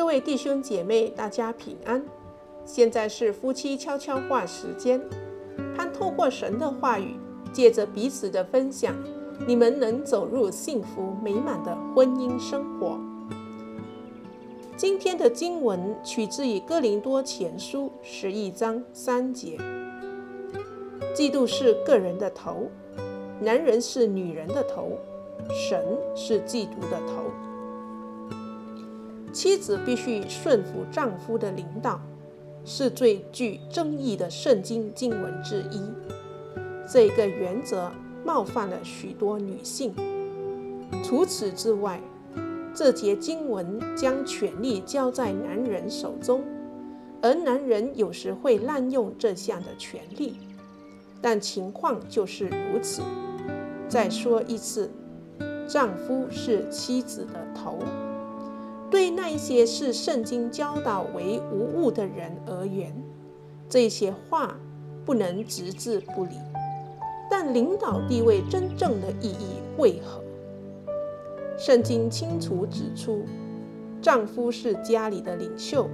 各位弟兄姐妹，大家平安。现在是夫妻悄悄话时间，盼透过神的话语，借着彼此的分享，你们能走入幸福美满的婚姻生活。今天的经文取自于哥林多前书十一章三节。嫉妒是个人的头，男人是女人的头，神是基督的头。妻子必须顺服丈夫的领导，是最具争议的圣经经文之一。这个原则冒犯了许多女性。除此之外，这节经文将权力交在男人手中，而男人有时会滥用这项的权利。但情况就是如此。再说一次，丈夫是妻子的头。对那一些视圣经教导为无物的人而言，这些话不能置之不理。但领导地位真正的意义为何？圣经清楚指出，丈夫是家里的领袖，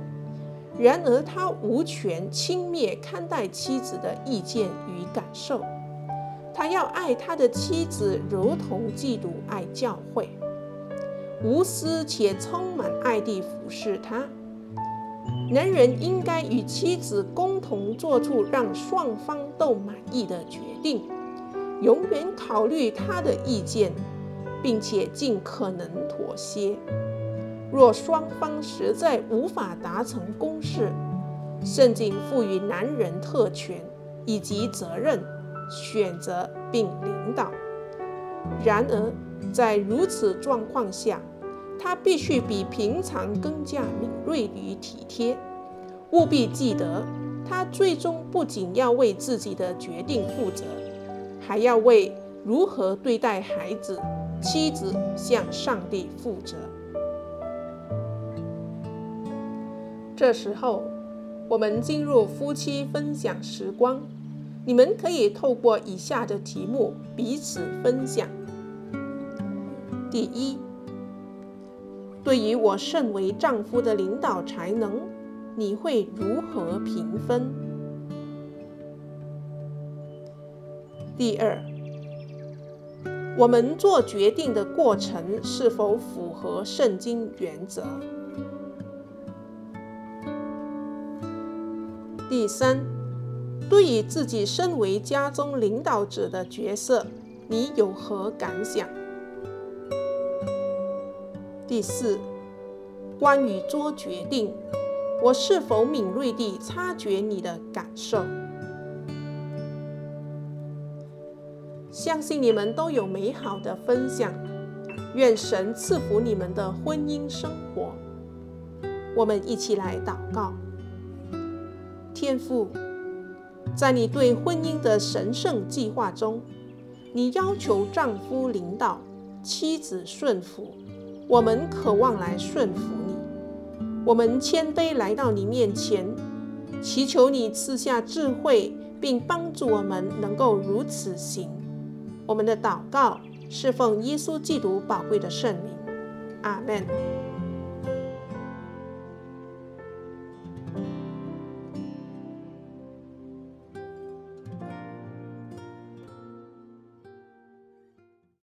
然而他无权轻蔑看待妻子的意见与感受。他要爱他的妻子，如同基督爱教会。无私且充满爱地服侍他。男人应该与妻子共同做出让双方都满意的决定，永远考虑他的意见，并且尽可能妥协。若双方实在无法达成共识，圣经赋予男人特权以及责任，选择并领导。然而，在如此状况下，他必须比平常更加敏锐与体贴。务必记得，他最终不仅要为自己的决定负责，还要为如何对待孩子、妻子向上帝负责。这时候，我们进入夫妻分享时光。你们可以透过以下的题目彼此分享。第一，对于我身为丈夫的领导才能，你会如何评分？第二，我们做决定的过程是否符合圣经原则？第三，对于自己身为家中领导者的角色，你有何感想？第四，关于做决定，我是否敏锐地察觉你的感受？相信你们都有美好的分享，愿神赐福你们的婚姻生活。我们一起来祷告：天父，在你对婚姻的神圣计划中，你要求丈夫领导，妻子顺服。我们渴望来顺服你，我们谦卑来到你面前，祈求你赐下智慧，并帮助我们能够如此行。我们的祷告是奉耶稣基督宝贵的圣名，阿门。